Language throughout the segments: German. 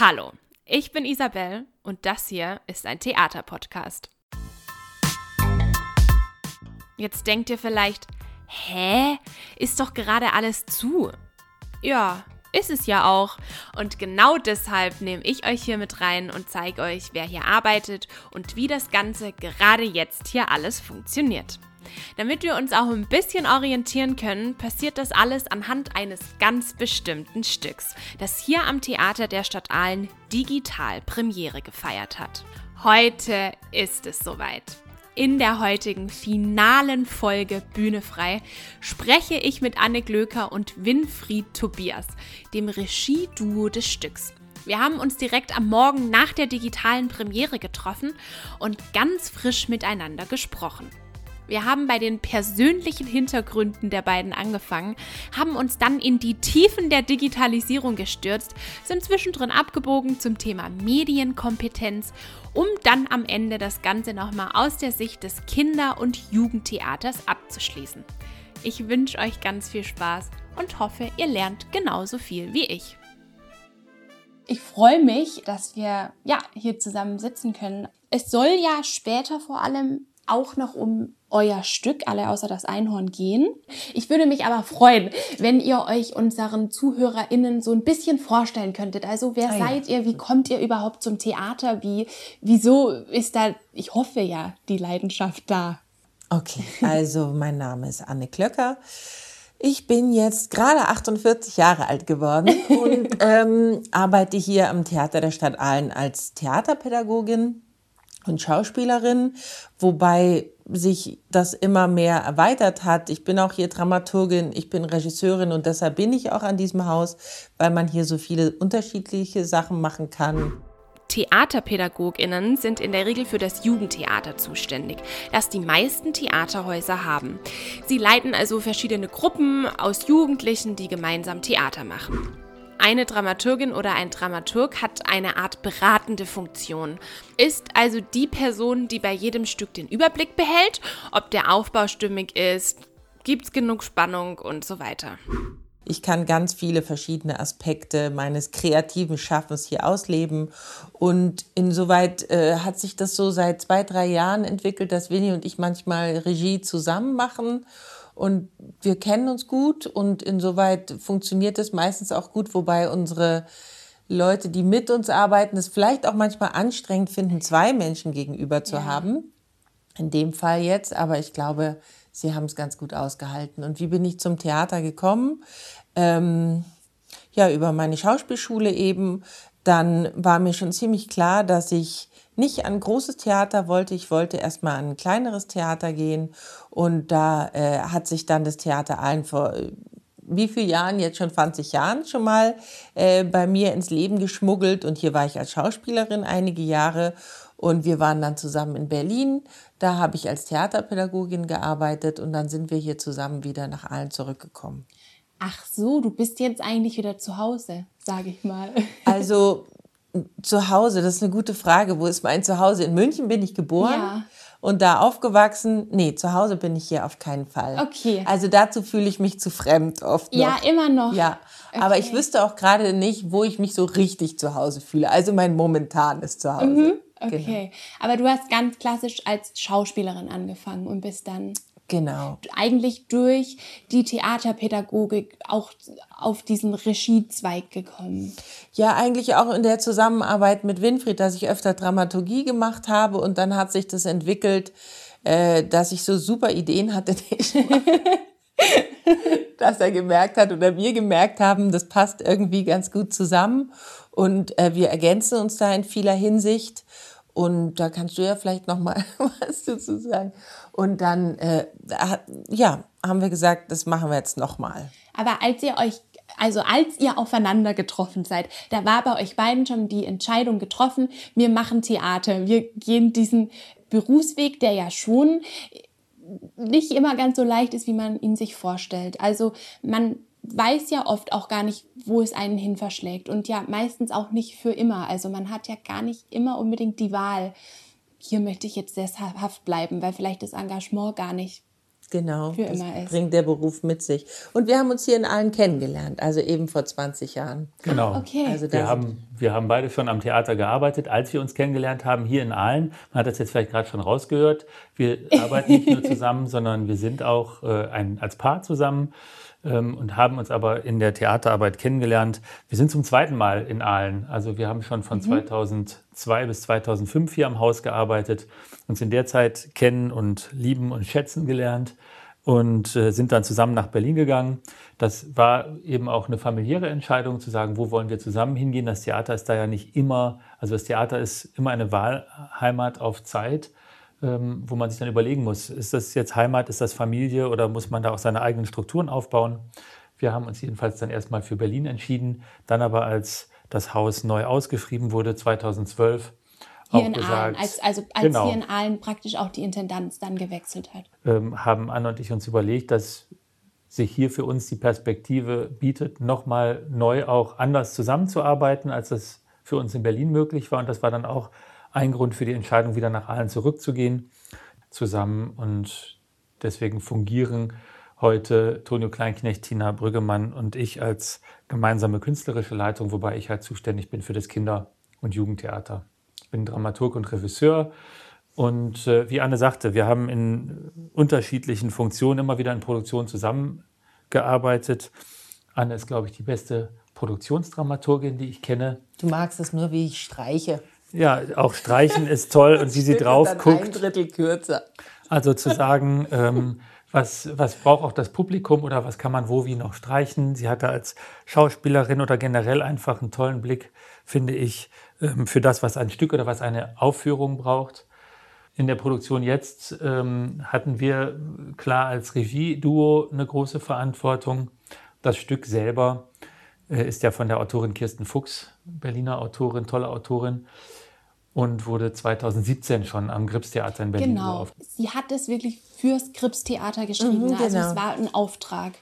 Hallo, ich bin Isabel und das hier ist ein Theaterpodcast. Jetzt denkt ihr vielleicht, hä? Ist doch gerade alles zu. Ja, ist es ja auch. Und genau deshalb nehme ich euch hier mit rein und zeige euch, wer hier arbeitet und wie das Ganze gerade jetzt hier alles funktioniert. Damit wir uns auch ein bisschen orientieren können, passiert das alles anhand eines ganz bestimmten Stücks, das hier am Theater der Stadt Aalen digital Premiere gefeiert hat. Heute ist es soweit. In der heutigen finalen Folge Bühne frei spreche ich mit Anne Glöker und Winfried Tobias, dem Regieduo des Stücks. Wir haben uns direkt am Morgen nach der digitalen Premiere getroffen und ganz frisch miteinander gesprochen. Wir haben bei den persönlichen Hintergründen der beiden angefangen, haben uns dann in die Tiefen der Digitalisierung gestürzt, sind zwischendrin abgebogen zum Thema Medienkompetenz, um dann am Ende das Ganze nochmal aus der Sicht des Kinder- und Jugendtheaters abzuschließen. Ich wünsche euch ganz viel Spaß und hoffe, ihr lernt genauso viel wie ich. Ich freue mich, dass wir ja hier zusammen sitzen können. Es soll ja später vor allem auch noch um euer Stück, alle außer das Einhorn, gehen. Ich würde mich aber freuen, wenn ihr euch unseren ZuhörerInnen so ein bisschen vorstellen könntet. Also wer ah, seid ja. ihr? Wie kommt ihr überhaupt zum Theater? Wie, wieso ist da, ich hoffe ja, die Leidenschaft da? Okay, also mein Name ist Anne Klöcker. Ich bin jetzt gerade 48 Jahre alt geworden und ähm, arbeite hier am Theater der Stadt Aalen als Theaterpädagogin und Schauspielerin, wobei sich das immer mehr erweitert hat. Ich bin auch hier Dramaturgin, ich bin Regisseurin und deshalb bin ich auch an diesem Haus, weil man hier so viele unterschiedliche Sachen machen kann. Theaterpädagoginnen sind in der Regel für das Jugendtheater zuständig, das die meisten Theaterhäuser haben. Sie leiten also verschiedene Gruppen aus Jugendlichen, die gemeinsam Theater machen. Eine Dramaturgin oder ein Dramaturg hat eine Art beratende Funktion, ist also die Person, die bei jedem Stück den Überblick behält, ob der Aufbau stimmig ist, gibt es genug Spannung und so weiter. Ich kann ganz viele verschiedene Aspekte meines kreativen Schaffens hier ausleben. Und insoweit äh, hat sich das so seit zwei, drei Jahren entwickelt, dass Winnie und ich manchmal Regie zusammen machen und wir kennen uns gut und insoweit funktioniert es meistens auch gut, wobei unsere Leute, die mit uns arbeiten, es vielleicht auch manchmal anstrengend finden, zwei Menschen gegenüber zu ja. haben. In dem Fall jetzt, aber ich glaube, sie haben es ganz gut ausgehalten. Und wie bin ich zum Theater gekommen? Ähm, ja, über meine Schauspielschule eben. Dann war mir schon ziemlich klar, dass ich nicht an großes Theater wollte. Ich wollte erstmal an ein kleineres Theater gehen. Und da äh, hat sich dann das Theater allen vor äh, wie vielen Jahren, jetzt schon 20 Jahren schon mal äh, bei mir ins Leben geschmuggelt. Und hier war ich als Schauspielerin einige Jahre. Und wir waren dann zusammen in Berlin. Da habe ich als Theaterpädagogin gearbeitet und dann sind wir hier zusammen wieder nach Aalen zurückgekommen. Ach so, du bist jetzt eigentlich wieder zu Hause, sage ich mal. Also zu Hause, das ist eine gute Frage. Wo ist mein Zuhause? In München bin ich geboren. Ja. Und da aufgewachsen, nee, zu Hause bin ich hier auf keinen Fall. Okay. Also dazu fühle ich mich zu fremd oft noch. Ja, immer noch. Ja, okay. aber ich wüsste auch gerade nicht, wo ich mich so richtig zu Hause fühle. Also mein momentanes Zuhause. Mhm. Okay, genau. aber du hast ganz klassisch als Schauspielerin angefangen und bist dann Genau. Eigentlich durch die Theaterpädagogik auch auf diesen Regiezweig gekommen. Ja, eigentlich auch in der Zusammenarbeit mit Winfried, dass ich öfter Dramaturgie gemacht habe und dann hat sich das entwickelt, äh, dass ich so super Ideen hatte, dass er gemerkt hat oder wir gemerkt haben, das passt irgendwie ganz gut zusammen und äh, wir ergänzen uns da in vieler Hinsicht. Und da kannst du ja vielleicht noch mal was dazu sagen. Und dann, äh, ja, haben wir gesagt, das machen wir jetzt noch mal. Aber als ihr euch also als ihr aufeinander getroffen seid, da war bei euch beiden schon die Entscheidung getroffen, wir machen Theater, wir gehen diesen Berufsweg, der ja schon nicht immer ganz so leicht ist, wie man ihn sich vorstellt. Also man weiß ja oft auch gar nicht, wo es einen hin verschlägt und ja meistens auch nicht für immer. Also man hat ja gar nicht immer unbedingt die Wahl, hier möchte ich jetzt sesshaft bleiben, weil vielleicht das Engagement gar nicht Genau, für das immer ist. bringt der Beruf mit sich. Und wir haben uns hier in Aalen kennengelernt, also eben vor 20 Jahren. Genau. Okay. Also Wir haben, wir haben beide schon am Theater gearbeitet, als wir uns kennengelernt haben, hier in Aalen. Man hat das jetzt vielleicht gerade schon rausgehört. Wir arbeiten nicht nur zusammen, sondern wir sind auch äh, ein, als Paar zusammen und haben uns aber in der Theaterarbeit kennengelernt. Wir sind zum zweiten Mal in Aalen. Also wir haben schon von 2002 bis 2005 hier am Haus gearbeitet, uns in der Zeit kennen und lieben und schätzen gelernt und äh, sind dann zusammen nach Berlin gegangen. Das war eben auch eine familiäre Entscheidung zu sagen, wo wollen wir zusammen hingehen. Das Theater ist da ja nicht immer, also das Theater ist immer eine Wahlheimat auf Zeit, ähm, wo man sich dann überlegen muss, ist das jetzt Heimat, ist das Familie oder muss man da auch seine eigenen Strukturen aufbauen? Wir haben uns jedenfalls dann erstmal für Berlin entschieden, dann aber als das Haus neu ausgeschrieben wurde 2012 Hier in gesagt, Aalen, als, also als Genau. hier in Aalen praktisch auch die Intendanz dann gewechselt hat. ähm, haben Anne und ich uns überlegt, dass sich hier für uns die Perspektive bietet, nochmal neu auch anders zusammenzuarbeiten, als das für uns in Berlin möglich war. Und das war dann auch ein Grund für die Entscheidung, wieder nach Aalen zurückzugehen, zusammen. Und deswegen fungieren heute Tonio Kleinknecht, Tina Brüggemann und ich als gemeinsame künstlerische Leitung, wobei ich halt zuständig bin für das Kinder- und Jugendtheater. Ich bin Dramaturg und Regisseur. Und äh, wie Anne sagte, wir haben in unterschiedlichen Funktionen immer wieder in Produktionen zusammengearbeitet. Anne ist, glaube ich, die beste Produktionsdramaturgin, die ich kenne. Du magst es nur, wie ich streiche. Ja, auch Streichen ist toll und wie sie drauf Dann ein guckt. Drittel kürzer. Also zu sagen, ähm, was, was braucht auch das Publikum oder was kann man wo wie noch streichen. Sie hatte als Schauspielerin oder generell einfach einen tollen Blick, finde ich, ähm, für das, was ein Stück oder was eine Aufführung braucht. In der Produktion jetzt ähm, hatten wir klar als Regie-Duo eine große Verantwortung. Das Stück selber äh, ist ja von der Autorin Kirsten Fuchs, Berliner Autorin, tolle Autorin, und wurde 2017 schon am Gripstheater in Berlin Genau. urauf- Sie hat es wirklich fürs Krips-Theater geschrieben. Mhm, ne? Also genau. es war ein Auftrag.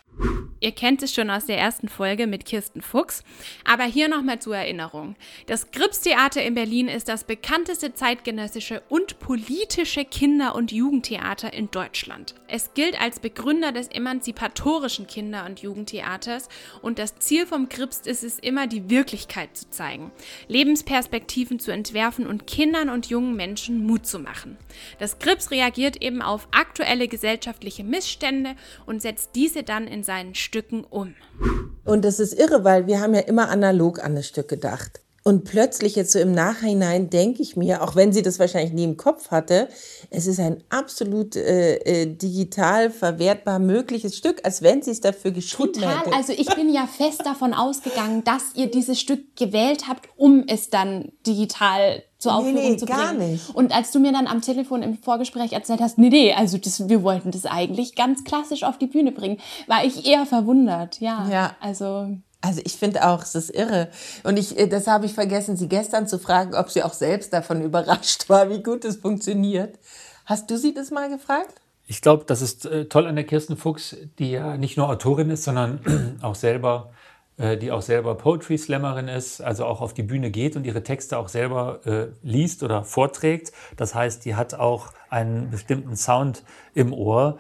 Ihr kennt es schon aus der ersten Folge mit Kirsten Fuchs, aber hier nochmal zur Erinnerung. Das Gripstheater in Berlin ist das bekannteste zeitgenössische und politische Kinder- und Jugendtheater in Deutschland. Es gilt als Begründer des emanzipatorischen Kinder- und Jugendtheaters und das Ziel vom Gripst ist es immer, die Wirklichkeit zu zeigen, Lebensperspektiven zu entwerfen und Kindern und jungen Menschen Mut zu machen. Das Grips reagiert eben auf aktuelle gesellschaftliche Missstände und setzt diese dann in seinen Stücken um. Und das ist irre, weil wir haben ja immer analog an das Stück gedacht. Und plötzlich jetzt so im Nachhinein denke ich mir, auch wenn sie das wahrscheinlich nie im Kopf hatte, es ist ein absolut äh, äh, digital verwertbar mögliches Stück, als wenn sie es dafür geschrieben Total. hätte. Also ich bin ja fest davon ausgegangen, dass ihr dieses Stück gewählt habt, um es dann digital zur Nee, Aufführung nee, zu gar bringen. nicht. Und als du mir dann am Telefon im Vorgespräch erzählt hast, nee, nee, also das, wir wollten das eigentlich ganz klassisch auf die Bühne bringen, war ich eher verwundert. Ja. Ja. Also Also ich finde auch, es ist irre. Und ich, äh, das habe ich vergessen, sie gestern zu fragen, ob sie auch selbst davon überrascht war, wie gut es funktioniert. Hast du sie das mal gefragt? Ich glaube, das ist äh, toll an der Kirsten Fuchs, die ja nicht nur Autorin ist, sondern auch selber, äh, die auch selber Poetry Slammerin ist, also auch auf die Bühne geht und ihre Texte auch selber äh, liest oder vorträgt. Das heißt, die hat auch einen bestimmten Sound im Ohr.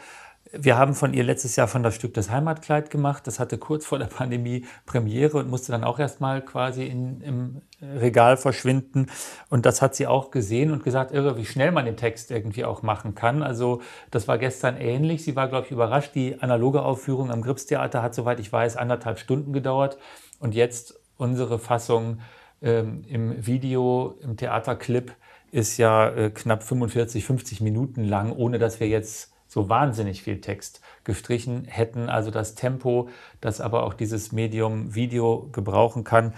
Wir haben von ihr letztes Jahr von das Stück das Heimatkleid gemacht. Das hatte kurz vor der Pandemie Premiere und musste dann auch erstmal quasi in, im Regal verschwinden. Und das hat sie auch gesehen und gesagt, irre, wie schnell man den Text irgendwie auch machen kann. Also das war gestern ähnlich. Sie war, glaube ich, überrascht. Die analoge Aufführung am Gripstheater hat, soweit ich weiß, anderthalb Stunden gedauert. Und jetzt unsere Fassung ähm, im Video, im Theaterclip ist ja äh, knapp 45, 50 Minuten lang, ohne dass wir jetzt so wahnsinnig viel Text gestrichen hätten. Also das Tempo, das aber auch dieses Medium Video gebrauchen kann,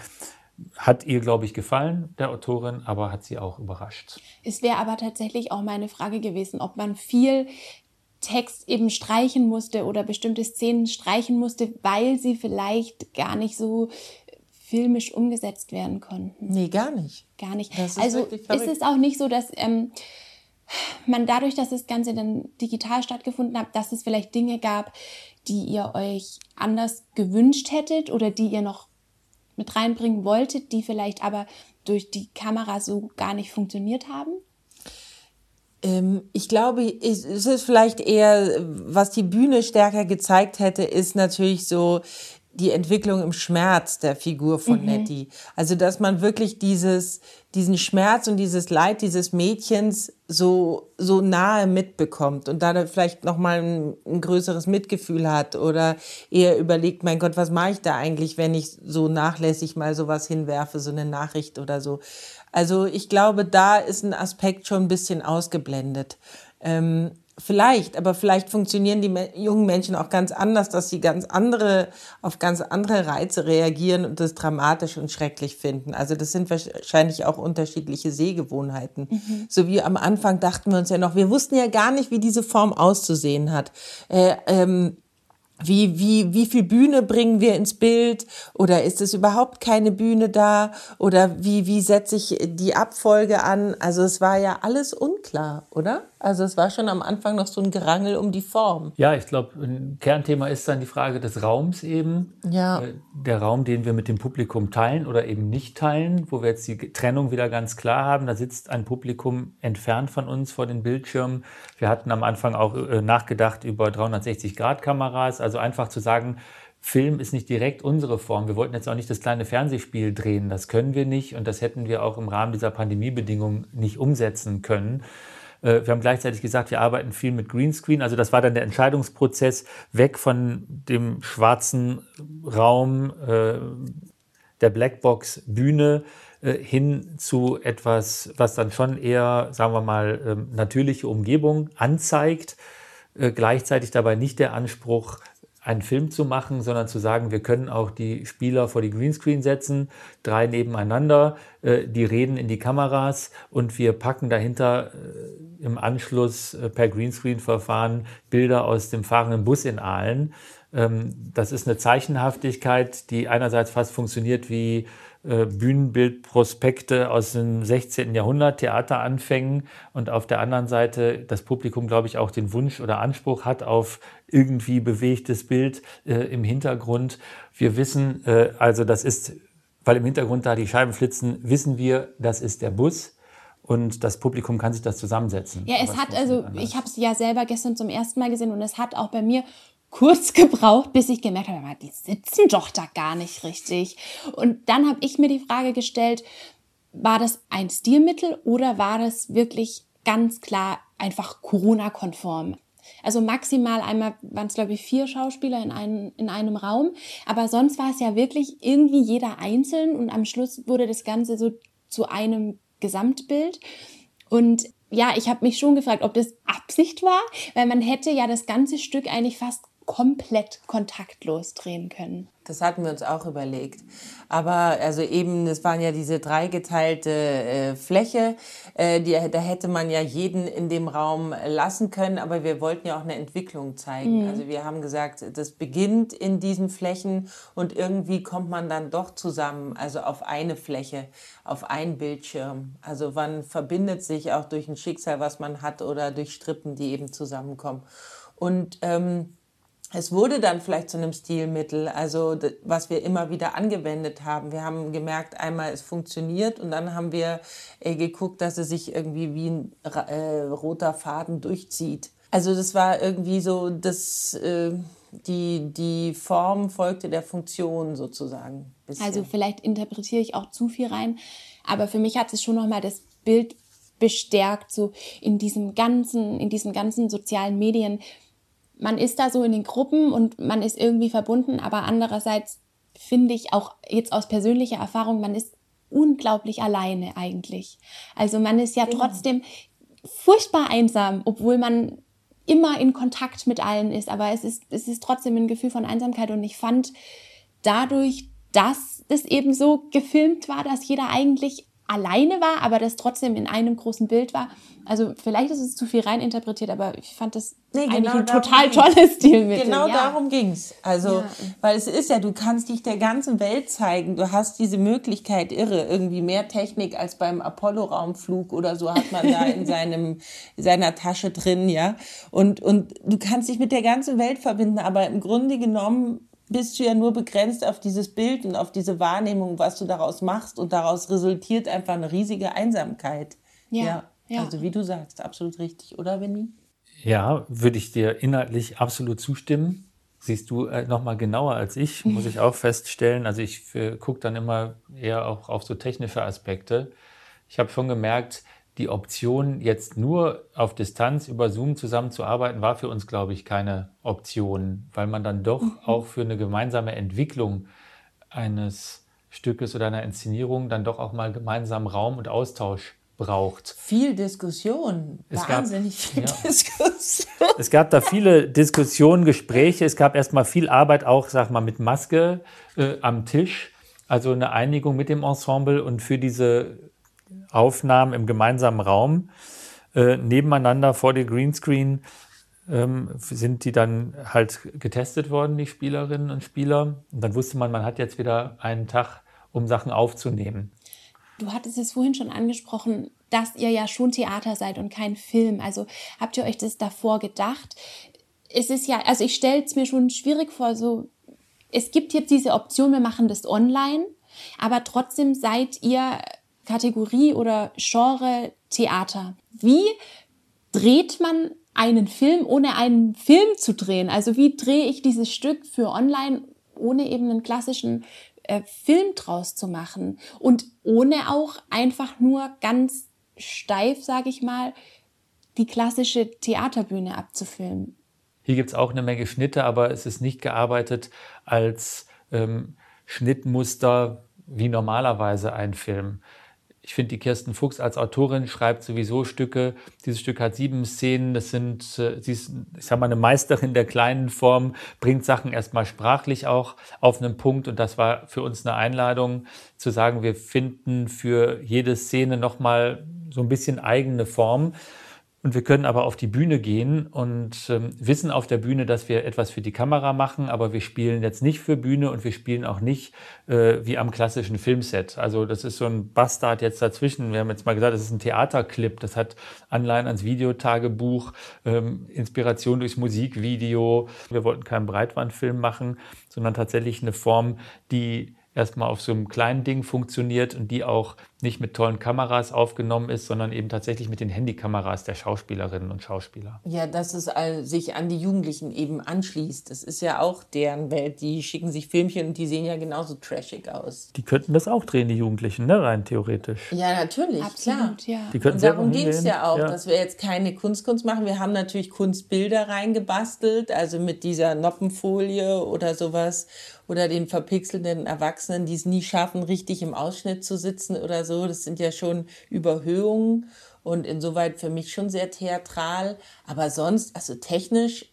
hat ihr, glaube ich, gefallen, der Autorin, aber hat sie auch überrascht. es wäre aber tatsächlich auch meine Frage gewesen, ob man viel Text eben streichen musste oder bestimmte Szenen streichen musste, weil sie vielleicht gar nicht so filmisch umgesetzt werden konnten. Nee, gar nicht. Gar nicht. Das ist also ist es auch nicht so, dass ähm, man dadurch, dass das Ganze dann digital stattgefunden hat, dass es vielleicht Dinge gab, die ihr euch anders gewünscht hättet oder die ihr noch mit reinbringen wolltet, die vielleicht aber durch die Kamera so gar nicht funktioniert haben? Ähm, ich glaube, es ist vielleicht eher, was die Bühne stärker gezeigt hätte, ist natürlich so die Entwicklung im Schmerz der Figur von mhm. Nettie. Also, dass man wirklich dieses, diesen Schmerz und dieses Leid dieses Mädchens so, so nahe mitbekommt und da vielleicht nochmal ein, ein größeres Mitgefühl hat oder eher überlegt, mein Gott, was mache ich da eigentlich, wenn ich so nachlässig mal sowas hinwerfe, so eine Nachricht oder so. Also, ich glaube, da ist ein Aspekt schon ein bisschen ausgeblendet. Ähm, Vielleicht, aber vielleicht funktionieren die jungen Menschen auch ganz anders, dass sie ganz andere, auf ganz andere Reize reagieren und das dramatisch und schrecklich finden. Also das sind wahrscheinlich auch unterschiedliche Sehgewohnheiten. Mhm. So wie am Anfang dachten wir uns ja noch, wir wussten ja gar nicht, wie diese Form auszusehen hat. Äh, ähm, wie, wie, wie viel Bühne bringen wir ins Bild? Oder ist es überhaupt keine Bühne da? Oder wie, wie setze ich die Abfolge an? Also es war ja alles unklar, oder? Also es war schon am Anfang noch so ein Gerangel um die Form. Ja, ich glaube, ein Kernthema ist dann die Frage des Raums eben. Ja. Äh, der Raum, den wir mit dem Publikum teilen oder eben nicht teilen, wo wir jetzt die Trennung wieder ganz klar haben. Da sitzt ein Publikum entfernt von uns vor den Bildschirmen. Wir hatten am Anfang auch äh, nachgedacht über 360-Grad-Kameras. Also einfach zu sagen, Film ist nicht direkt unsere Form. Wir wollten jetzt auch nicht das kleine Fernsehspiel drehen. Das können wir nicht und das hätten wir auch im Rahmen dieser Pandemiebedingungen nicht umsetzen können. Äh, wir haben gleichzeitig gesagt, wir arbeiten viel mit Greenscreen. Also das war dann der Entscheidungsprozess weg von dem schwarzen Raum äh, der Blackbox Bühne äh, hin zu etwas, was dann schon eher, sagen wir mal, ähm, natürliche Umgebung anzeigt. Gleichzeitig dabei nicht der Anspruch, einen Film zu machen, sondern zu sagen, wir können auch die Spieler vor die Greenscreen setzen, drei nebeneinander, äh, die reden in die Kameras und wir packen dahinter äh, im Anschluss äh, per Greenscreen-Verfahren Bilder aus dem fahrenden Bus in Aalen. Ähm, das ist eine Zeichenhaftigkeit, die einerseits fast funktioniert wie Bühnenbildprospekte aus dem 16. Jahrhundert, Theateranfängen und auf der anderen Seite das Publikum, glaube ich, auch den Wunsch oder Anspruch hat auf irgendwie bewegtes Bild äh, im Hintergrund. Wir wissen, äh, also das ist, weil im Hintergrund da die Scheiben flitzen, wissen wir, das ist der Bus und das Publikum kann sich das zusammensetzen. Ja, es hat also, ich habe es ja selber gestern zum ersten Mal gesehen und es hat auch bei mir kurz gebraucht, bis ich gemerkt habe, die sitzen doch da gar nicht richtig. Und dann habe ich mir die Frage gestellt, war das ein Stilmittel oder war das wirklich ganz klar einfach Corona-konform? Also maximal einmal waren es, glaube ich, vier Schauspieler in einem, in einem Raum. Aber sonst war es ja wirklich irgendwie jeder einzeln und am Schluss wurde das Ganze so zu einem Gesamtbild. Und ja, ich habe mich schon gefragt, ob das Absicht war, weil man hätte ja das ganze Stück eigentlich fast komplett kontaktlos drehen können. Das hatten wir uns auch überlegt. Aber also eben, es waren ja diese dreigeteilte äh, Fläche, äh, die, da hätte man ja jeden in dem Raum lassen können, aber wir wollten ja auch eine Entwicklung zeigen. Mhm. Also wir haben gesagt, das beginnt in diesen Flächen und irgendwie kommt man dann doch zusammen, also auf eine Fläche, auf einen Bildschirm. Also man verbindet sich auch durch ein Schicksal, was man hat oder durch Strippen, die eben zusammenkommen. Und ähm, es wurde dann vielleicht zu einem Stilmittel, also was wir immer wieder angewendet haben. Wir haben gemerkt, einmal es funktioniert und dann haben wir äh, geguckt, dass es sich irgendwie wie ein äh, roter Faden durchzieht. Also das war irgendwie so, dass äh, die, die Form folgte der Funktion sozusagen. Bisschen. Also vielleicht interpretiere ich auch zu viel rein, aber für mich hat es schon nochmal das Bild bestärkt, so in diesem ganzen, in diesen ganzen sozialen Medien man ist da so in den Gruppen und man ist irgendwie verbunden, aber andererseits finde ich auch jetzt aus persönlicher Erfahrung, man ist unglaublich alleine eigentlich. Also man ist ja genau. trotzdem furchtbar einsam, obwohl man immer in Kontakt mit allen ist, aber es ist, es ist trotzdem ein Gefühl von Einsamkeit und ich fand dadurch, dass es eben so gefilmt war, dass jeder eigentlich alleine war, aber das trotzdem in einem großen Bild war. Also vielleicht ist es zu viel reininterpretiert, aber ich fand das nee, genau eigentlich ein total tolles Stilmittel. Genau ja. darum ging's. Also, ja. weil es ist ja, du kannst dich der ganzen Welt zeigen. Du hast diese Möglichkeit irre. Irgendwie mehr Technik als beim Apollo-Raumflug oder so hat man da in seinem, seiner Tasche drin, ja. Und, und du kannst dich mit der ganzen Welt verbinden, aber im Grunde genommen bist du ja nur begrenzt auf dieses Bild und auf diese Wahrnehmung, was du daraus machst und daraus resultiert einfach eine riesige Einsamkeit. Ja. ja. Ja. Also wie du sagst, absolut richtig, oder Benny? Ja, würde ich dir inhaltlich absolut zustimmen. Siehst du äh, noch mal genauer als ich, muss ich auch feststellen. Also ich äh, gucke dann immer eher auch auf so technische Aspekte. Ich habe schon gemerkt, die Option, jetzt nur auf Distanz über Zoom zusammenzuarbeiten, war für uns, glaube ich, keine Option, weil man dann doch mhm. auch für eine gemeinsame Entwicklung eines Stückes oder einer Inszenierung dann doch auch mal gemeinsam Raum und Austausch braucht. Viel Diskussion, es wahnsinnig gab, viel ja. Diskussion. Es gab da viele Diskussionen, Gespräche. Es gab erstmal viel Arbeit auch, sag mal, mit Maske äh, am Tisch. Also eine Einigung mit dem Ensemble und für diese Aufnahmen im gemeinsamen Raum äh, nebeneinander vor dem Greenscreen ähm, sind die dann halt getestet worden, die Spielerinnen und Spieler. Und dann wusste man, man hat jetzt wieder einen Tag, um Sachen aufzunehmen. Du hattest es vorhin schon angesprochen, dass ihr ja schon Theater seid und kein Film. Also habt ihr euch das davor gedacht? Es ist ja, also ich stelle es mir schon schwierig vor, so, es gibt jetzt diese Option, wir machen das online, aber trotzdem seid ihr Kategorie oder Genre Theater. Wie dreht man einen Film, ohne einen Film zu drehen? Also wie drehe ich dieses Stück für online, ohne eben einen klassischen äh, Film draus zu machen und ohne auch einfach nur ganz steif, sage ich mal, die klassische Theaterbühne abzufilmen. Hier gibt es auch eine Menge Schnitte, aber es ist nicht gearbeitet als ähm, Schnittmuster wie normalerweise ein Film. Ich finde, die Kirsten Fuchs als Autorin schreibt sowieso Stücke. Dieses Stück hat sieben Szenen. Das sind, äh, sie ist, ich sag mal, eine Meisterin der kleinen Form, bringt Sachen erstmal sprachlich auch auf einen Punkt. Und das war für uns eine Einladung, zu sagen, wir finden für jede Szene nochmal so ein bisschen eigene Form. Und wir können aber auf die Bühne gehen und ähm, wissen auf der Bühne, dass wir etwas für die Kamera machen, aber wir spielen jetzt nicht für Bühne und wir spielen auch nicht äh, wie am klassischen Filmset. Also das ist so ein Bastard jetzt dazwischen. Wir haben jetzt mal gesagt, das ist ein Theaterclip, das hat Anleihen ans Videotagebuch, ähm, Inspiration durchs Musikvideo. Wir wollten keinen Breitbandfilm machen, sondern tatsächlich eine Form, die erstmal auf so einem kleinen Ding funktioniert und die auch nicht mit tollen Kameras aufgenommen ist, sondern eben tatsächlich mit den Handykameras der Schauspielerinnen und Schauspieler. Ja, dass es sich an die Jugendlichen eben anschließt. Das ist ja auch deren Welt. Die schicken sich Filmchen und die sehen ja genauso trashig aus. Die könnten das auch drehen, die Jugendlichen, ne? rein theoretisch. Ja, natürlich, Absolut, klar. Ja. Die könnten und darum ging es ja auch, ja. dass wir jetzt keine Kunstkunst machen. Wir haben natürlich Kunstbilder reingebastelt, also mit dieser Noppenfolie oder sowas oder den verpixelnden Erwachsenen, die es nie schaffen, richtig im Ausschnitt zu sitzen oder so. Das sind ja schon Überhöhungen und insoweit für mich schon sehr theatral. Aber sonst, also technisch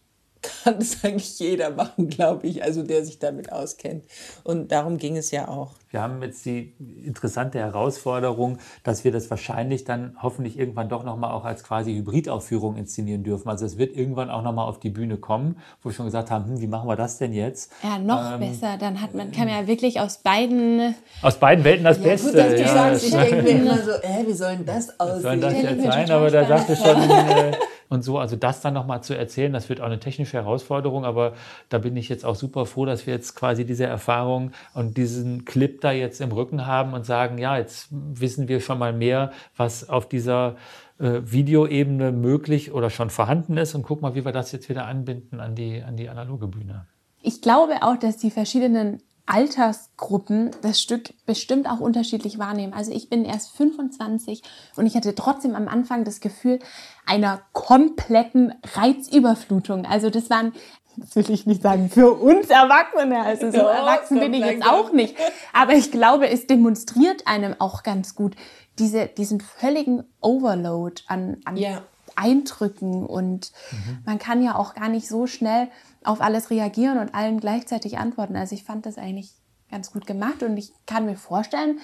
kann es eigentlich jeder machen, glaube ich, also der sich damit auskennt. Und darum ging es ja auch. Wir haben jetzt die interessante Herausforderung, dass wir das wahrscheinlich dann hoffentlich irgendwann doch nochmal auch als quasi Hybridaufführung inszenieren dürfen. Also es wird irgendwann auch nochmal auf die Bühne kommen, wo wir schon gesagt haben, hm, wie machen wir das denn jetzt? Ja, noch ähm, besser. Dann hat man, kann man ja wirklich aus beiden... Aus beiden Welten das ja, Beste. Gut, dass du ja, sagst, ich denke mir immer so, äh, wie soll denn das aussehen? Soll das jetzt sein? Aber da sagte schon... Äh, und so. Also das dann nochmal zu erzählen, das wird auch eine technische Herausforderung, aber da bin ich jetzt auch super froh, dass wir jetzt quasi diese Erfahrung und diesen Clip da jetzt im Rücken haben und sagen, ja, jetzt wissen wir schon mal mehr, was auf dieser äh, Videoebene möglich oder schon vorhanden ist und guck mal, wie wir das jetzt wieder anbinden an die, an die analoge Bühne. Ich glaube auch, dass die verschiedenen Altersgruppen das Stück bestimmt auch unterschiedlich wahrnehmen. Also ich bin erst 25 und ich hatte trotzdem am Anfang das Gefühl einer kompletten Reizüberflutung. Also das waren, das will ich nicht sagen, für uns Erwachsene. Also so erwachsen bin ich jetzt auch nicht. Aber ich glaube, es demonstriert einem auch ganz gut diese, diesen völligen Overload an, an ja. Eindrücken und mhm. man kann ja auch gar nicht so schnell auf alles reagieren und allen gleichzeitig antworten. Also ich fand das eigentlich ganz gut gemacht und ich kann mir vorstellen,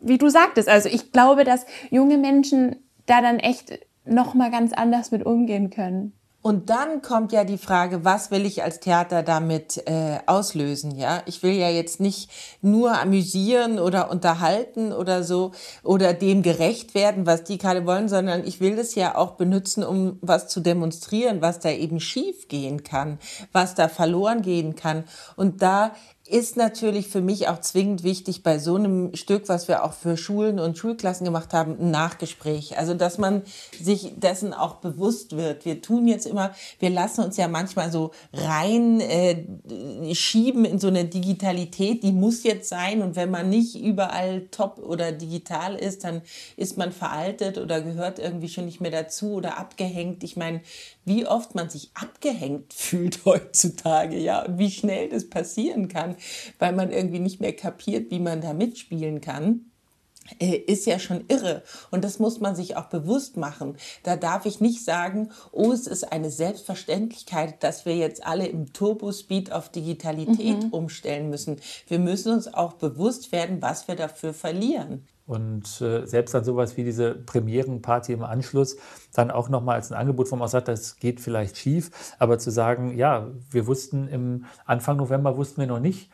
wie du sagtest, also ich glaube, dass junge Menschen da dann echt noch mal ganz anders mit umgehen können. Und dann kommt ja die Frage, was will ich als Theater damit äh, auslösen? Ja, ich will ja jetzt nicht nur amüsieren oder unterhalten oder so oder dem gerecht werden, was die gerade wollen, sondern ich will das ja auch benutzen, um was zu demonstrieren, was da eben schief gehen kann, was da verloren gehen kann. Und da ist natürlich für mich auch zwingend wichtig bei so einem Stück, was wir auch für Schulen und Schulklassen gemacht haben, ein Nachgespräch. Also, dass man sich dessen auch bewusst wird. Wir tun jetzt immer, wir lassen uns ja manchmal so rein äh, schieben in so eine Digitalität, die muss jetzt sein. Und wenn man nicht überall top oder digital ist, dann ist man veraltet oder gehört irgendwie schon nicht mehr dazu oder abgehängt. Ich meine, wie oft man sich abgehängt fühlt heutzutage, ja, wie schnell das passieren kann, weil man irgendwie nicht mehr kapiert, wie man da mitspielen kann äh, ist ja schon irre. Und das muss man sich auch bewusst machen. Da darf ich nicht sagen, oh, es ist eine Selbstverständlichkeit, dass wir jetzt alle im Turbospeed auf Digitalität mhm. umstellen müssen. Wir müssen uns auch bewusst werden, was wir dafür verlieren. Und äh, selbst dann sowas wie diese Premierenparty im Anschluss dann auch nochmal als ein Angebot vom Aussat, das geht vielleicht schief, aber zu sagen, ja, wir wussten im Anfang November wussten wir noch nicht,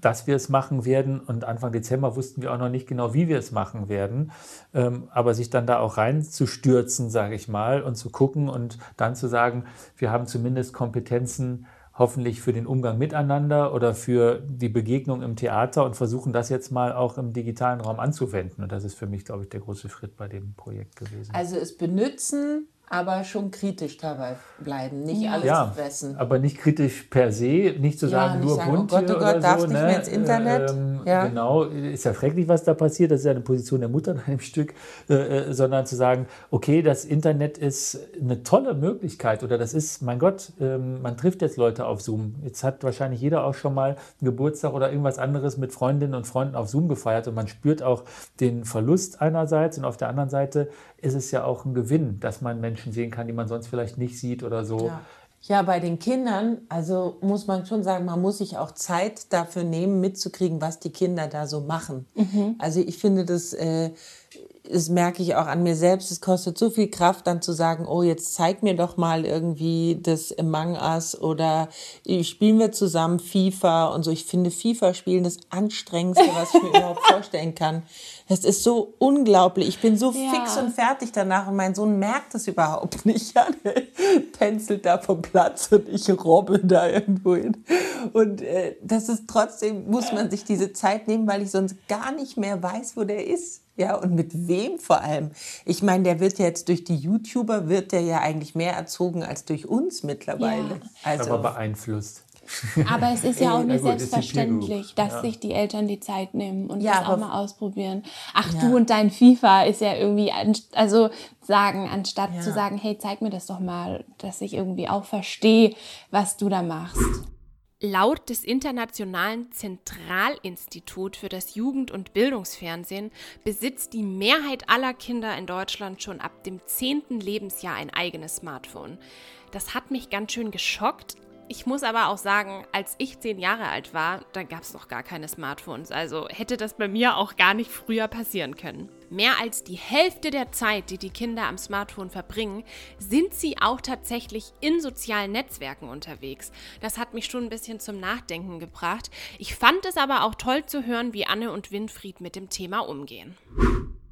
dass wir es machen werden und Anfang Dezember wussten wir auch noch nicht genau, wie wir es machen werden, ähm, aber sich dann da auch reinzustürzen, sage ich mal, und zu gucken und dann zu sagen, wir haben zumindest Kompetenzen, hoffentlich für den Umgang miteinander oder für die Begegnung im Theater und versuchen das jetzt mal auch im digitalen Raum anzuwenden. Und das ist für mich, glaube ich, der große Schritt bei dem Projekt gewesen. Also es benutzen, aber schon kritisch dabei bleiben, nicht ja. alles ja, fressen. Aber nicht kritisch per se, nicht zu sagen, ja, nicht nur sagen, bunt oh Gott, oh Gott, darfst so, nicht ne? mehr ins Internet. Ähm, ja. Genau, ist ja schrecklich, was da passiert, das ist ja eine Position der Mutter in einem Stück, äh, äh, sondern zu sagen, okay, das Internet ist eine tolle Möglichkeit oder das ist, mein Gott, ähm, man trifft jetzt Leute auf Zoom. Jetzt hat wahrscheinlich jeder auch schon mal einen Geburtstag oder irgendwas anderes mit Freundinnen und Freunden auf Zoom gefeiert und man spürt auch den Verlust einerseits und auf der anderen Seite ist es ja auch ein Gewinn, dass man Menschen sehen kann, die man sonst vielleicht nicht sieht oder so. Ja. Ja, bei den Kindern, also muss man schon sagen, man muss sich auch Zeit dafür nehmen, mitzukriegen, was die Kinder da so machen. Mhm. Also ich finde das äh, das merke ich auch an mir selbst, es kostet so viel Kraft, dann zu sagen, oh, jetzt zeig mir doch mal irgendwie das Among Us oder spielen wir zusammen FIFA und so. Ich finde FIFA spielen das anstrengendste, was ich mir überhaupt vorstellen kann. Das ist so unglaublich. Ich bin so ja. fix und fertig danach und mein Sohn merkt es überhaupt nicht. Ja, der tänzelt da vom Platz und ich robbe da irgendwo hin. Und äh, das ist trotzdem, muss man sich diese Zeit nehmen, weil ich sonst gar nicht mehr weiß, wo der ist. Ja, und mit wem vor allem? Ich meine, der wird jetzt durch die YouTuber, wird der ja eigentlich mehr erzogen als durch uns mittlerweile. Ja. Also, aber beeinflusst. Aber es ist ja auch nicht gut, selbstverständlich, dass ja. sich die Eltern die Zeit nehmen und ja, das auch mal ausprobieren. Ach, ja. du und dein FIFA ist ja irgendwie, also sagen, anstatt zu sagen, hey, zeig mir das doch mal, dass ich irgendwie auch verstehe, was du da machst. Laut des Internationalen Zentralinstitut für das Jugend- und Bildungsfernsehen besitzt die Mehrheit aller Kinder in Deutschland schon ab dem 10. Lebensjahr ein eigenes Smartphone. Das hat mich ganz schön geschockt, ich muss aber auch sagen, als ich zehn Jahre alt war, da gab es noch gar keine Smartphones. Also hätte das bei mir auch gar nicht früher passieren können. Mehr als die Hälfte der Zeit, die die Kinder am Smartphone verbringen, sind sie auch tatsächlich in sozialen Netzwerken unterwegs. Das hat mich schon ein bisschen zum Nachdenken gebracht. Ich fand es aber auch toll zu hören, wie Anne und Winfried mit dem Thema umgehen.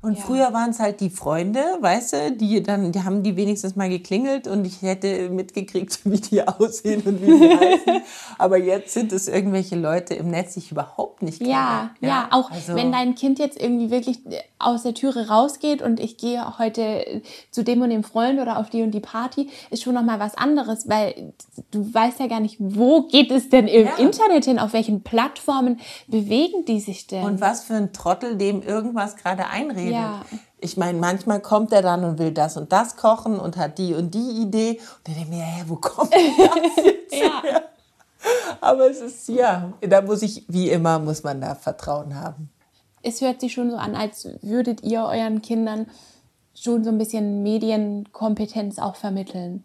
Und ja. früher waren es halt die Freunde, weißt du, die dann, die haben die wenigstens mal geklingelt und ich hätte mitgekriegt, wie die aussehen und wie die heißen. Aber jetzt sind es irgendwelche Leute im Netz, die ich überhaupt nicht kenne. Ja, ja, ja auch also, wenn dein Kind jetzt irgendwie wirklich aus der Türe rausgeht und ich gehe heute zu dem und dem Freund oder auf die und die Party, ist schon nochmal was anderes, weil du weißt ja gar nicht, wo geht es denn im ja. Internet hin, auf welchen Plattformen bewegen die sich denn? Und was für ein Trottel dem irgendwas gerade einredet. Ja. Ich meine, manchmal kommt er dann und will das und das kochen und hat die und die Idee. Und dann denke ich mir, hä, wo kommt das jetzt ja. her? Aber es ist, ja, da muss ich, wie immer, muss man da Vertrauen haben. Es hört sich schon so an, als würdet ihr euren Kindern schon so ein bisschen Medienkompetenz auch vermitteln.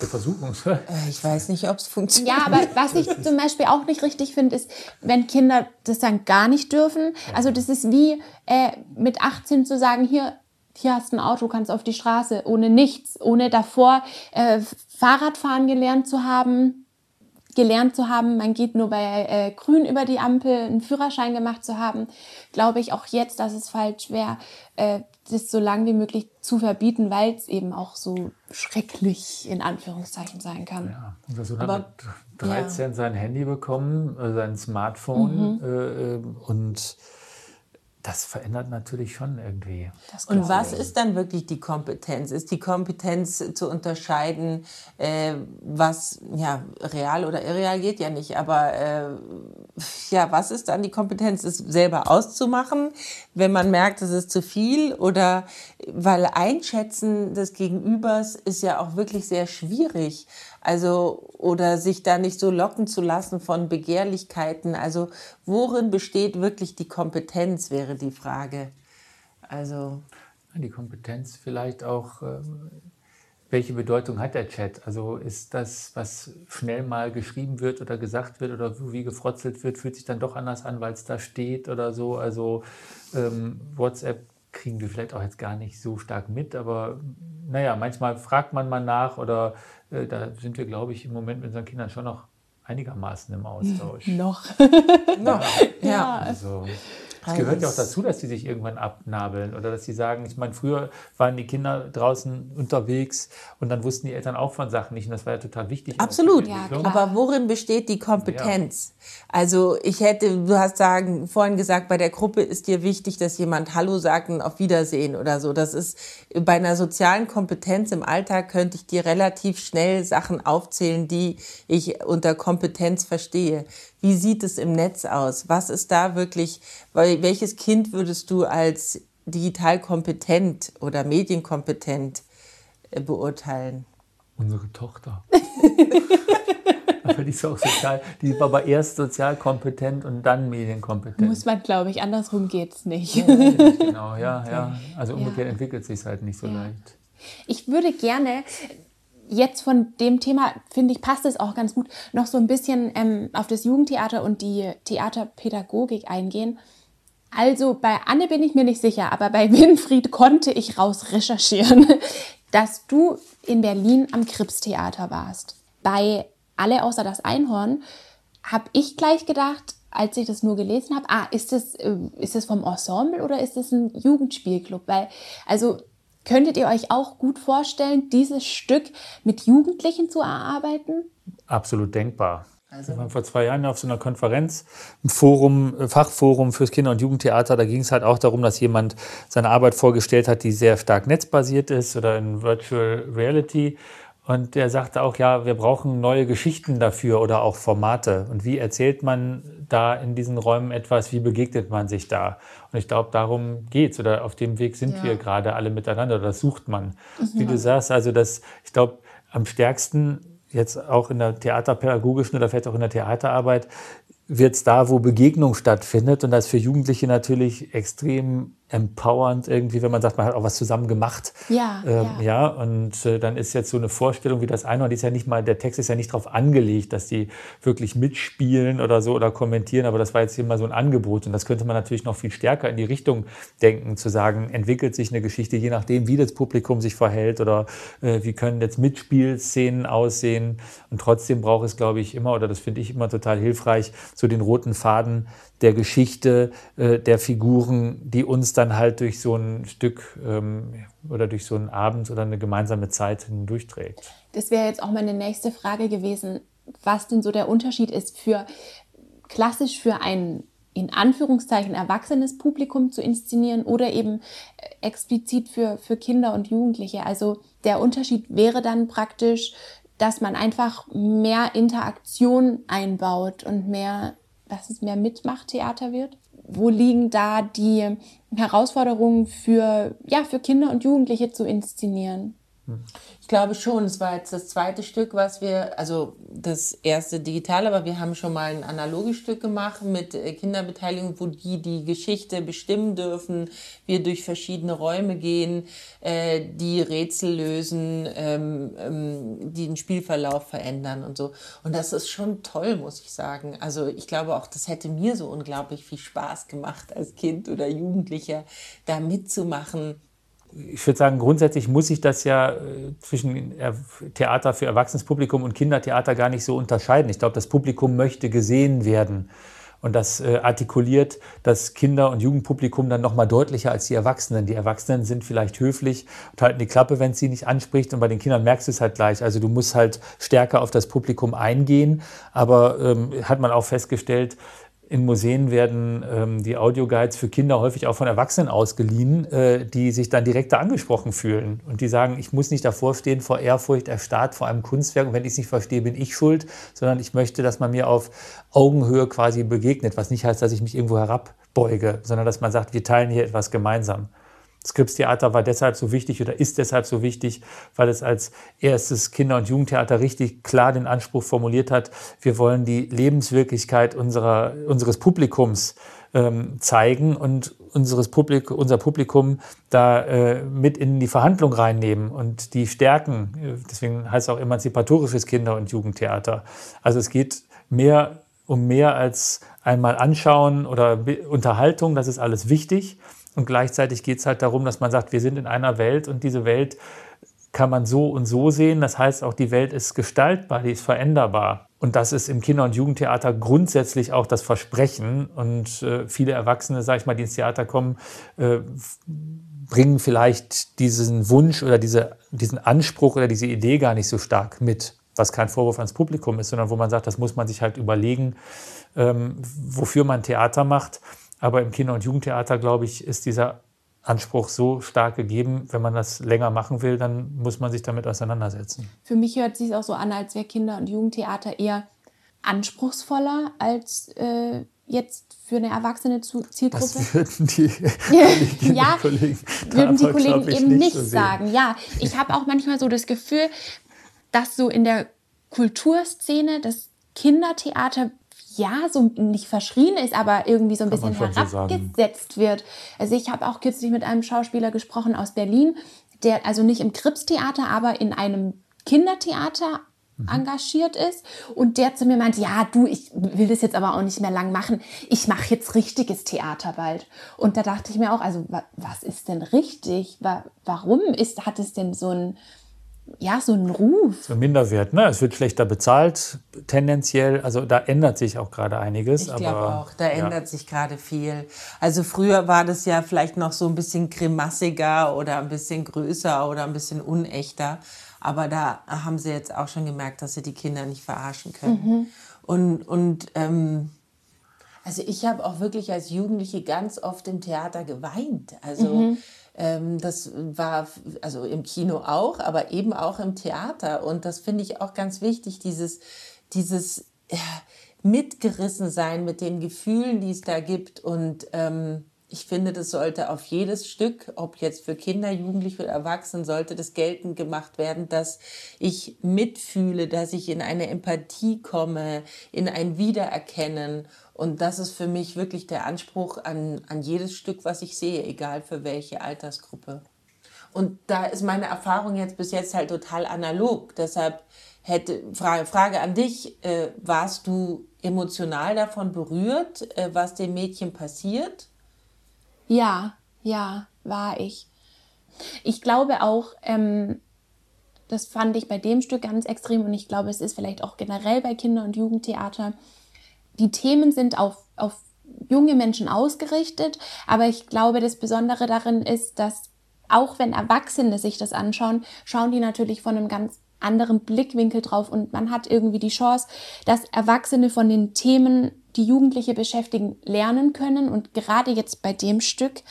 Wir versuchen es. Äh, ich weiß nicht, ob es funktioniert. Ja, aber was ich zum Beispiel auch nicht richtig finde, ist, wenn Kinder das dann gar nicht dürfen. Also das ist wie äh, mit 18 zu sagen, hier, hier hast du ein Auto, kannst auf die Straße, ohne nichts, ohne davor äh, Fahrradfahren gelernt zu haben. Gelernt zu haben, man geht nur bei äh, Grün über die Ampel, einen Führerschein gemacht zu haben, glaube ich auch jetzt, dass es falsch wäre, äh, das so lang wie möglich zu verbieten, weil es eben auch so schrecklich in Anführungszeichen sein kann. Ja, unser Sohn hat mit 13 ja. sein Handy bekommen, äh, sein Smartphone mhm. äh, äh und das verändert natürlich schon irgendwie. Und was ist dann wirklich die Kompetenz? Ist die Kompetenz zu unterscheiden, äh, was ja real oder irreal geht ja nicht, aber äh, ja, was ist dann die Kompetenz, es selber auszumachen, wenn man merkt, es ist zu viel oder weil Einschätzen des Gegenübers ist ja auch wirklich sehr schwierig. Also, oder sich da nicht so locken zu lassen von Begehrlichkeiten. Also, worin besteht wirklich die Kompetenz, wäre die Frage. Also. Die Kompetenz vielleicht auch, ähm, welche Bedeutung hat der Chat? Also ist das, was schnell mal geschrieben wird oder gesagt wird oder wie gefrotzelt wird, fühlt sich dann doch anders an, weil es da steht oder so. Also ähm, WhatsApp kriegen wir vielleicht auch jetzt gar nicht so stark mit, aber naja, manchmal fragt man mal nach oder äh, da sind wir, glaube ich, im Moment mit unseren Kindern schon noch einigermaßen im Austausch. noch. noch. Ja. ja. Also, es gehört ja auch dazu, dass die sich irgendwann abnabeln oder dass sie sagen, ich meine, früher waren die Kinder draußen unterwegs und dann wussten die Eltern auch von Sachen nicht und das war ja total wichtig. Absolut, ja, aber worin besteht die Kompetenz? Ja. Also ich hätte, du hast sagen, vorhin gesagt, bei der Gruppe ist dir wichtig, dass jemand Hallo sagt und auf Wiedersehen oder so. Das ist bei einer sozialen Kompetenz im Alltag könnte ich dir relativ schnell Sachen aufzählen, die ich unter Kompetenz verstehe. Wie sieht es im Netz aus? Was ist da wirklich, welches Kind würdest du als digital kompetent oder medienkompetent äh, beurteilen? Unsere Tochter. Aber die ist auch sozial, die war aber erst sozial kompetent und dann medienkompetent. Muss man, glaube ich, andersrum geht es nicht. Ja, genau, ja, ja. Also umgekehrt ja. entwickelt sich es halt nicht so ja. leicht. Ich würde gerne jetzt von dem Thema, finde ich, passt es auch ganz gut, noch so ein bisschen ähm, auf das Jugendtheater und die Theaterpädagogik eingehen. Also bei Anne bin ich mir nicht sicher, aber bei Winfried konnte ich raus recherchieren, dass du in Berlin am Kripstheater warst. Bei Alle außer das Einhorn habe ich gleich gedacht, als ich das nur gelesen habe, ah, ist das, äh, ist das vom Ensemble oder ist das ein Jugendspielclub? Weil, also Könntet ihr euch auch gut vorstellen, dieses Stück mit Jugendlichen zu erarbeiten? Absolut denkbar. Also. Wir waren vor zwei Jahren auf so einer Konferenz, ein Forum, äh, Fachforum fürs Kinder- und Jugendtheater. Da ging es halt auch darum, dass jemand seine Arbeit vorgestellt hat, die sehr stark netzbasiert ist oder in Virtual Reality. Und der sagte auch, ja, wir brauchen neue Geschichten dafür oder auch Formate. Und wie erzählt man da in diesen Räumen etwas? Wie begegnet man sich da? Und ich glaube, darum geht's oder auf dem Weg sind ja. wir gerade alle miteinander. Oder das sucht man. Mhm. Wie du sagst, also das, ich glaube, am stärksten jetzt auch in der theaterpädagogischen oder vielleicht auch in der Theaterarbeit wird es da, wo Begegnung stattfindet. Und das für Jugendliche natürlich extrem empowernd irgendwie, wenn man sagt, man hat auch was zusammen gemacht. Ja. Ähm, ja. ja. und äh, dann ist jetzt so eine Vorstellung wie das Einhorn, die ist ja nicht mal, der Text ist ja nicht darauf angelegt, dass die wirklich mitspielen oder so oder kommentieren, aber das war jetzt hier mal so ein Angebot und das könnte man natürlich noch viel stärker in die Richtung denken, zu sagen, entwickelt sich eine Geschichte, je nachdem, wie das Publikum sich verhält oder äh, wie können jetzt Mitspielszenen aussehen und trotzdem braucht es, glaube ich, immer, oder das finde ich immer total hilfreich, so den roten Faden der Geschichte, äh, der Figuren, die uns dann halt durch so ein Stück ähm, oder durch so einen Abend oder eine gemeinsame Zeit hindurchträgt. Das wäre jetzt auch meine nächste Frage gewesen, was denn so der Unterschied ist für klassisch für ein in Anführungszeichen erwachsenes Publikum zu inszenieren oder eben äh, explizit für, für Kinder und Jugendliche. Also der Unterschied wäre dann praktisch, dass man einfach mehr Interaktion einbaut und mehr dass es mehr Mitmachtheater wird? Wo liegen da die Herausforderungen für, ja, für Kinder und Jugendliche zu inszenieren? Ich glaube schon, es war jetzt das zweite Stück, was wir, also das erste digital, aber wir haben schon mal ein analoges Stück gemacht mit äh, Kinderbeteiligung, wo die die Geschichte bestimmen dürfen, wir durch verschiedene Räume gehen, äh, die Rätsel lösen, ähm, ähm, die den Spielverlauf verändern und so. Und das ist schon toll, muss ich sagen. Also ich glaube auch, das hätte mir so unglaublich viel Spaß gemacht als Kind oder Jugendlicher, da mitzumachen ich würde sagen, grundsätzlich muss sich das ja äh, zwischen Theater für erwachsenes Publikum und Kindertheater gar nicht so unterscheiden. Ich glaube, das Publikum möchte gesehen werden. Und das äh, artikuliert das Kinder- und Jugendpublikum dann nochmal deutlicher als die Erwachsenen. Die Erwachsenen sind vielleicht höflich und halten die Klappe, wenn es sie nicht anspricht. Und bei den Kindern merkst du es halt gleich. Also du musst halt stärker auf das Publikum eingehen. Aber ähm, hat man auch festgestellt, in Museen werden ähm, die Audioguides für Kinder häufig auch von Erwachsenen ausgeliehen, äh, die sich dann direkter angesprochen fühlen. Und die sagen, ich muss nicht davor stehen vor Ehrfurcht, erstarrt vor einem Kunstwerk. Und wenn ich es nicht verstehe, bin ich schuld, sondern ich möchte, dass man mir auf Augenhöhe quasi begegnet, was nicht heißt, dass ich mich irgendwo herabbeuge, sondern dass man sagt, wir teilen hier etwas gemeinsam. Skripstheater war deshalb so wichtig oder ist deshalb so wichtig, weil es als erstes Kinder- und Jugendtheater richtig klar den Anspruch formuliert hat, wir wollen die Lebenswirklichkeit unserer, unseres Publikums ähm, zeigen und unseres Publik unser Publikum da äh, mit in die Verhandlung reinnehmen und die stärken. Deswegen heißt es auch emanzipatorisches Kinder- und Jugendtheater. Also es geht mehr um mehr als einmal anschauen oder Unterhaltung, das ist alles wichtig. Und gleichzeitig geht es halt darum, dass man sagt, wir sind in einer Welt und diese Welt kann man so und so sehen. Das heißt, auch die Welt ist gestaltbar, die ist veränderbar. Und das ist im Kinder- und Jugendtheater grundsätzlich auch das Versprechen. Und äh, viele Erwachsene, sage ich mal, die ins Theater kommen, äh, bringen vielleicht diesen Wunsch oder diese, diesen Anspruch oder diese Idee gar nicht so stark mit, was kein Vorwurf ans Publikum ist, sondern wo man sagt, das muss man sich halt überlegen, ähm, wofür man Theater macht. Aber im Kinder- und Jugendtheater, glaube ich, ist dieser Anspruch so stark gegeben, wenn man das länger machen will, dann muss man sich damit auseinandersetzen. Für mich hört es sich auch so an, als wäre Kinder- und Jugendtheater eher anspruchsvoller als äh, jetzt für eine erwachsene Zielgruppe. Das würden die Kolleginnen ja, und Kollegen würden die Kollegen eben nicht, nicht so sagen. Ja, ich habe auch manchmal so das Gefühl, dass so in der Kulturszene das Kindertheater ja, so nicht verschrien ist, aber irgendwie so ein Kann bisschen herabgesetzt so wird. Also ich habe auch kürzlich mit einem Schauspieler gesprochen aus Berlin, der also nicht im Kripstheater, aber in einem Kindertheater mhm. engagiert ist und der zu mir meint, ja, du, ich will das jetzt aber auch nicht mehr lang machen. Ich mache jetzt richtiges Theater bald. Und da dachte ich mir auch, also was ist denn richtig? Warum ist, hat es denn so ein ja, so ein Ruf. So ein Minderwert, ne? Es wird schlechter bezahlt, tendenziell. Also da ändert sich auch gerade einiges. Ich glaube auch, da ja. ändert sich gerade viel. Also früher war das ja vielleicht noch so ein bisschen grimassiger oder ein bisschen größer oder ein bisschen unechter. Aber da haben sie jetzt auch schon gemerkt, dass sie die Kinder nicht verarschen können. Mhm. Und, und ähm, also ich habe auch wirklich als Jugendliche ganz oft im Theater geweint. Also mhm. Ähm, das war also im Kino auch, aber eben auch im Theater. Und das finde ich auch ganz wichtig, dieses, dieses mitgerissen sein mit den Gefühlen, die es da gibt. Und ähm, ich finde, das sollte auf jedes Stück, ob jetzt für Kinder, Jugendliche oder Erwachsene, sollte das geltend gemacht werden, dass ich mitfühle, dass ich in eine Empathie komme, in ein Wiedererkennen und das ist für mich wirklich der Anspruch an, an jedes Stück, was ich sehe, egal für welche Altersgruppe. Und da ist meine Erfahrung jetzt bis jetzt halt total analog. Deshalb hätte Frage, Frage an dich, äh, warst du emotional davon berührt, äh, was dem Mädchen passiert? Ja, ja, war ich. Ich glaube auch, ähm, das fand ich bei dem Stück ganz extrem und ich glaube, es ist vielleicht auch generell bei Kinder- und Jugendtheater, die Themen sind auf, auf junge Menschen ausgerichtet, aber ich glaube, das Besondere darin ist, dass auch wenn Erwachsene sich das anschauen, schauen die natürlich von einem ganz anderen Blickwinkel drauf und man hat irgendwie die Chance, dass Erwachsene von den Themen, die Jugendliche beschäftigen, lernen können und gerade jetzt bei dem Stück,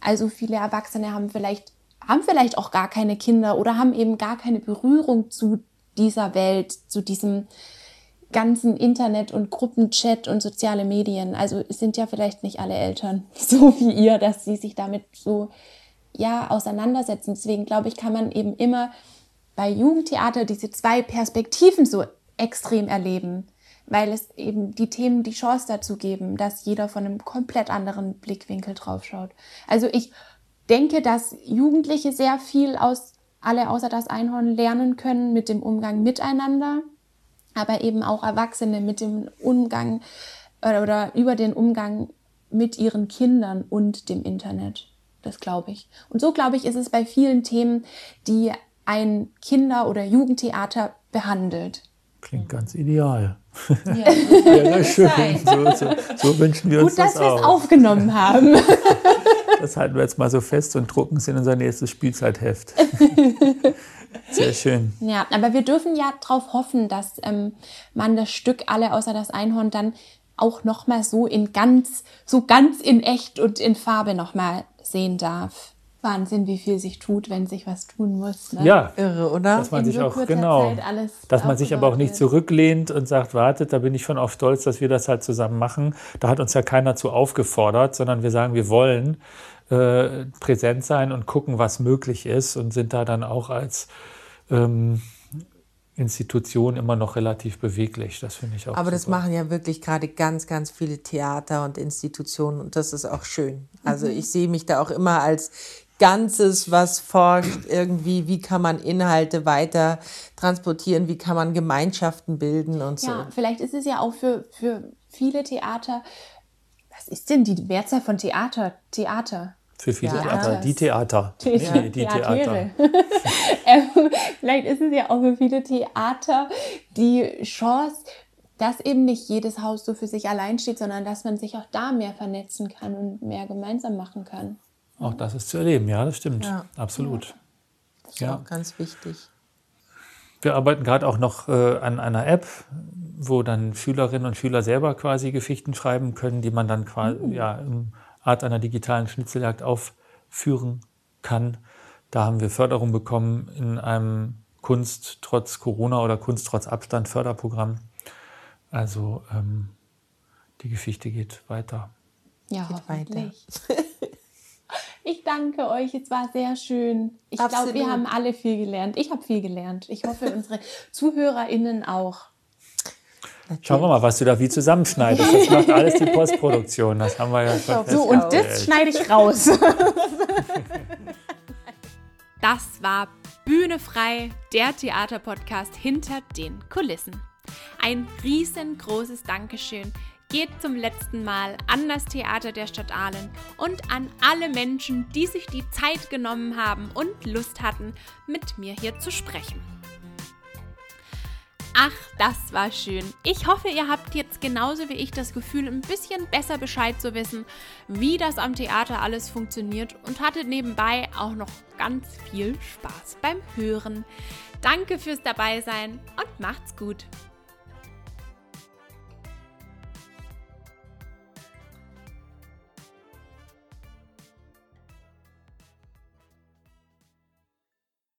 also viele Erwachsene haben vielleicht haben vielleicht auch gar keine Kinder oder haben eben gar keine Berührung zu dieser Welt, zu diesem ganzen Internet und Gruppenchat und soziale Medien. Also es sind ja vielleicht nicht alle Eltern so wie ihr, dass sie sich damit so ja auseinandersetzen. Deswegen glaube ich, kann man eben immer bei Jugendtheater diese zwei Perspektiven so extrem erleben, weil es eben die Themen die Chance dazu geben, dass jeder von einem komplett anderen Blickwinkel draufschaut. Also ich denke, dass Jugendliche sehr viel aus alle außer das Einhorn lernen können mit dem Umgang miteinander aber eben auch Erwachsene mit dem Umgang oder, oder über den Umgang mit ihren Kindern und dem Internet. Das glaube ich. Und so glaube ich, ist es bei vielen Themen, die ein Kinder- oder Jugendtheater behandelt. Klingt ganz ideal. Ja, ja schön. So, so, so, wünschen wir uns Gut, das dass wir es aufgenommen haben. Das halten wir jetzt mal so fest und drucken es in unser nächstes Spielzeitheft. Sehr schön. Ja, aber wir dürfen ja darauf hoffen, dass ähm, man das Stück alle außer das Einhorn dann auch noch mal so in ganz, so ganz in echt und in Farbe noch mal sehen darf. Wahnsinn, wie viel sich tut, wenn sich was tun muss. Ne? Ja, irre, oder? Dass man in sich so auch genau, dass man sich aber auch nicht zurücklehnt und sagt, wartet, da bin ich schon auch stolz, dass wir das halt zusammen machen. Da hat uns ja keiner zu aufgefordert, sondern wir sagen, wir wollen äh, präsent sein und gucken, was möglich ist und sind da dann auch als ähm, Institution immer noch relativ beweglich. Das finde ich auch. Aber das super. machen ja wirklich gerade ganz, ganz viele Theater und Institutionen und das ist auch schön. Also Mhm. ich sehe mich da auch immer als Ganzes, was forscht irgendwie, wie kann man Inhalte weiter transportieren, wie kann man Gemeinschaften bilden und so. Ja, vielleicht ist es ja auch für, für viele Theater, was ist denn die Mehrzahl von Theater? Theater. Für viele Ja, Theater. Die Theater. The Nee, die Theater. Ähm, vielleicht ist es ja auch für viele Theater die Chance, dass eben nicht jedes Haus so für sich allein steht, sondern dass man sich auch da mehr vernetzen kann und mehr gemeinsam machen kann. Auch das ist zu erleben, ja, das stimmt. Ja. Absolut. Das ist Ja. auch ganz wichtig. Wir arbeiten gerade auch noch äh, an einer App, wo dann Schülerinnen und Schüler selber quasi Geschichten schreiben können, die man dann quasi ja, im Art einer digitalen Schnitzeljagd aufführen kann. Da haben wir Förderung bekommen in einem Kunst trotz Corona oder Kunst trotz Abstand Förderprogramm. Also ähm, die Geschichte geht weiter. Ja, Geht hoffentlich. Ich danke euch, es war sehr schön. Ich glaube, wir haben alle viel gelernt. Ich habe viel gelernt. Ich hoffe, unsere ZuhörerInnen auch. Schauen wir mal, was du da wie zusammenschneidest. Das macht alles die Postproduktion. Das haben wir ja schon So, und das schneide ich raus. Das war Bühne frei, der Theaterpodcast hinter den Kulissen. Ein riesengroßes Dankeschön geht zum letzten Mal an das Theater der Stadt Aalen und an alle Menschen, die sich die Zeit genommen haben und Lust hatten, mit mir hier zu sprechen. Ach, das war schön. Ich hoffe, ihr habt jetzt genauso wie ich das Gefühl, ein bisschen besser Bescheid zu wissen, wie das am Theater alles funktioniert und hattet nebenbei auch noch ganz viel Spaß beim Hören. Danke fürs Dabeisein und macht's gut.